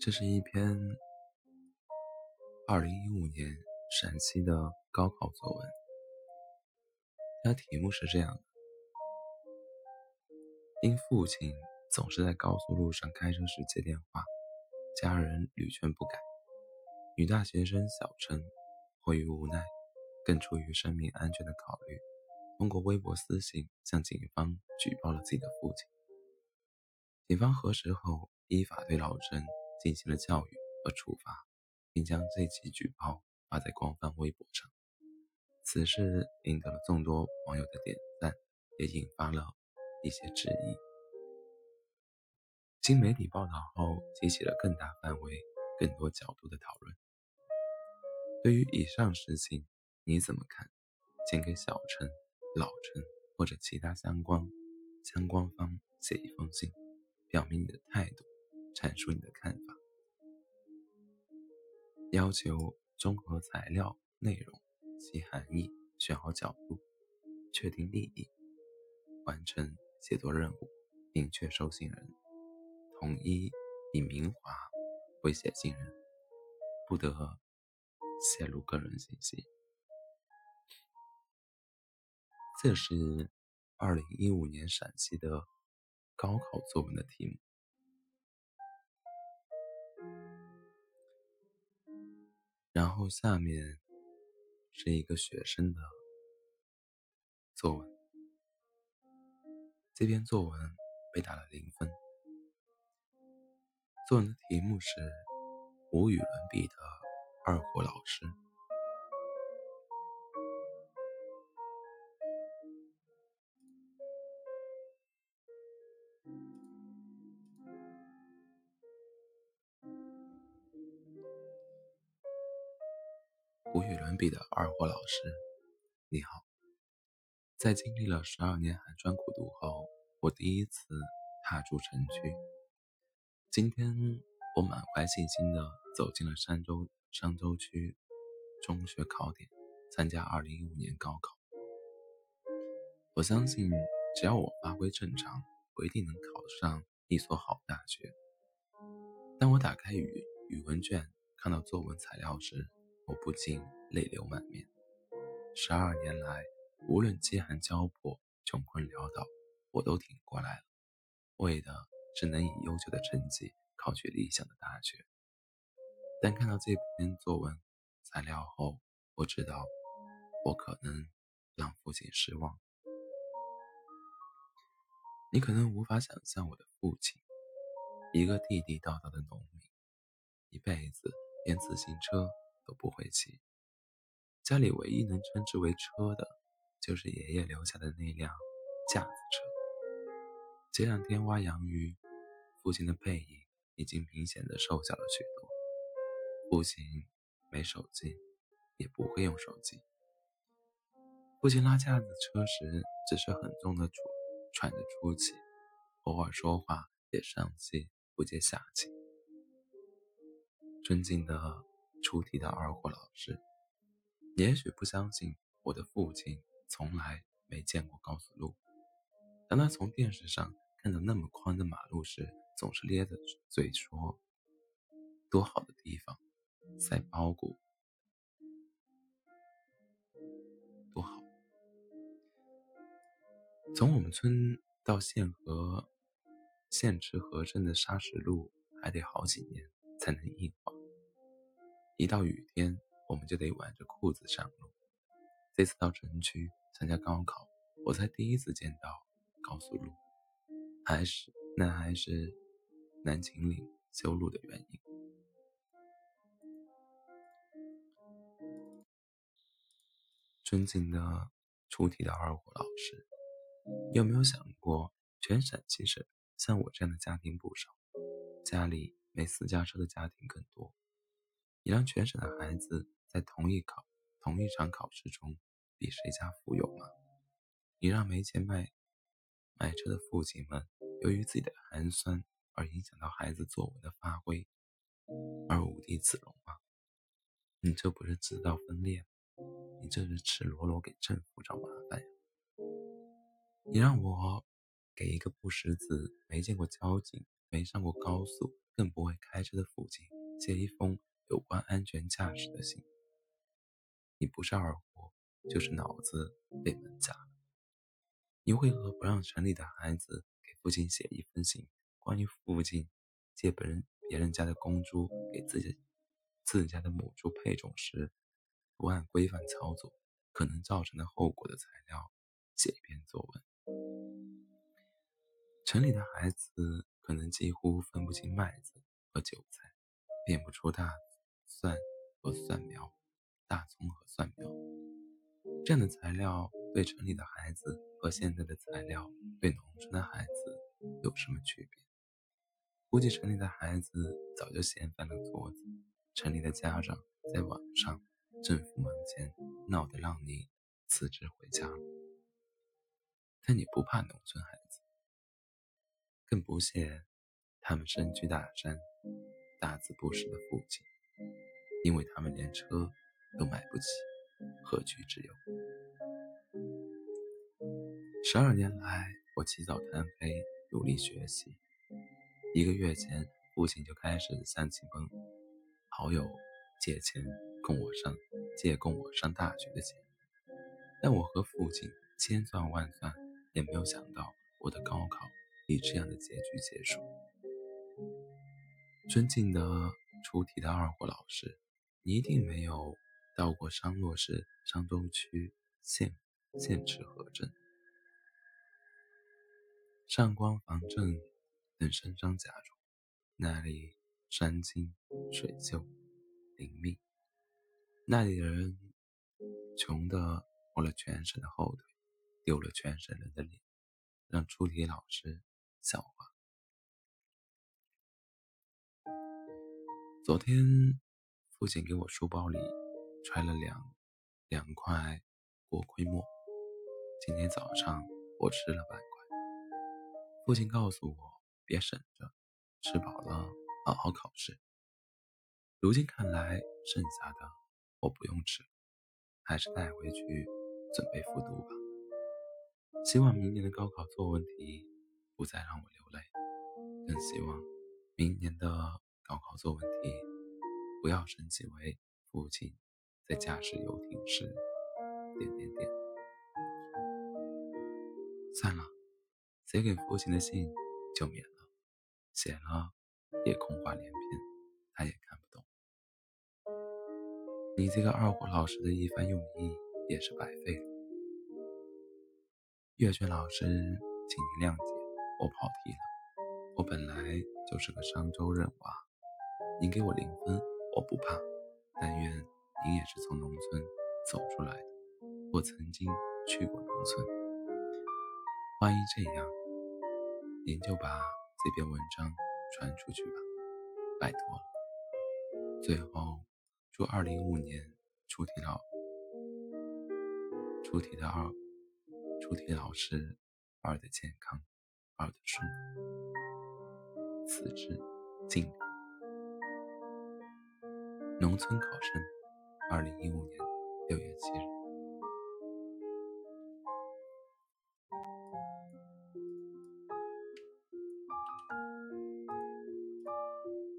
这是一篇二零一五年陕西的高考作文它题目是这样的。因父亲总是在高速路上开车时接电话家人屡劝不改女大学生小陈迫于无奈更出于生命安全的考虑通过微博私信向警方举报了自己的父亲。警方核实后，依法对老陈进行了教育和处罚，并将这起举报发在官方微博上。此事赢得了众多网友的点赞，也引发了一些质疑。经媒体报道后，激起了更大范围、更多角度的讨论。对于以上事情，你怎么看？请给小陈、老陈或者其他相关相关方写一封信。表明你的态度，阐述你的看法，要求综合材料、内容及含义，选好角度，确定利益，完成写作任务，明确收信人，统一以明华为写信人，不得泄露个人信息。这是二零一五年陕西的。高考作文的题目，然后下面是一个学生的作文。这篇作文被打了零分。作文的题目是无与伦比的二胡老师。无与伦比的二货老师，你好。在经历了十二年寒窗苦读后，我第一次踏出城区。今天，我满怀信心地走进了山州商州区中学考点，参加2015年高考。我相信，只要我发挥正常，我一定能考上一所好大学。当我打开语语文卷，看到作文材料时，我不禁泪流满面。十二年来，无论饥寒交迫、穷困潦倒，我都挺过来了，为的是能以优秀的成绩考取理想的大学。但看到这篇作文材料后，我知道我可能让父亲失望。你可能无法想象我的父亲，一个地地道道的农民，一辈子连自行车。都不会骑，家里唯一能称之为车的，就是爷爷留下的那辆架子车。前两天挖洋芋，父亲的背影已经明显的瘦小了许多。父亲没手机，也不会用手机。父亲拉架子车时，只是很重的喘喘着粗气，偶尔说话也上气不接下气。尊敬的。出题的二货老师，也许不相信我的父亲从来没见过高速路。当他从电视上看到那么宽的马路时，总是咧着嘴说：“多好的地方，塞包谷，多好。”从我们村到县河县池河镇的沙石路，还得好几年才能硬化。一到雨天，我们就得挽着裤子上路。这次到城区参加高考，我才第一次见到高速路，还是那还是南秦岭修路的原因。尊敬的出题的二胡老师，有没有想过，全陕西省像我这样的家庭不少，家里没私家车的家庭更多。你让全省的孩子在同一考同一场考试中比谁家富有吗？你让没钱买买车的父亲们由于自己的寒酸而影响到孩子作文的发挥而无地自容吗？你这不是制造分裂，你这是赤裸裸给政府找麻烦呀！你让我给一个不识字、没见过交警、没上过高速、更不会开车的父亲写一封有关安全驾驶的信。你不是二货，就是脑子被门夹了。你为何不让城里的孩子给父亲写一封信，关于父亲借别人别人家的公猪给自己自家的母猪配种时，不按规范操作，可能造成的后果的材料，写一篇作文？城里的孩子可能几乎分不清麦子和韭菜，辨不出大蒜和蒜苗。大葱和蒜苗这样的材料对城里的孩子和现在的材料对农村的孩子有什么区别？估计城里的孩子早就掀翻了桌子，城里的家长在网上、政府门前闹得让你辞职回家了。但你不怕农村孩子，更不屑他们身居大山、大字不识的父亲，因为他们连车。都买不起，何惧之有？十二年来，我起早贪黑，努力学习。一个月前，父亲就开始向亲朋好友借钱供我上借供我上大学的钱。但我和父亲千算万算，也没有想到我的高考以这样的结局结束。尊敬的出题的二货老师，你一定没有。到过商洛市商州区县县池河镇、上官房镇等深山夹处，那里山清水秀、林密，那里的人穷的拖了全省的后腿，丢了全省人的脸，让出题老师笑话。昨天，父亲给我书包里。揣了两两块锅盔馍，今天早上我吃了半块。父亲告诉我别省着，吃饱了好好考试。如今看来，剩下的我不用吃，还是带回去准备复读吧。希望明年的高考作文题不再让我流泪，更希望明年的高考作文题不要升级为父亲。在驾驶游艇时，点点点。算了，写给父亲的信就免了，写了也空话连篇，他也看不懂。你这个二货老师的一番用意也是白费了。阅卷老师，请你谅解，我跑题了。我本来就是个商州人娃，您给我零分，我不怕，但愿。您也是从农村走出来的，我曾经去过农村。万一这样，您就把这篇文章传出去吧，拜托了。最后，祝二零一五年出题老出题的二出题老师二的健康，二的顺利。此致敬礼农村考生。二零一五年六月七日。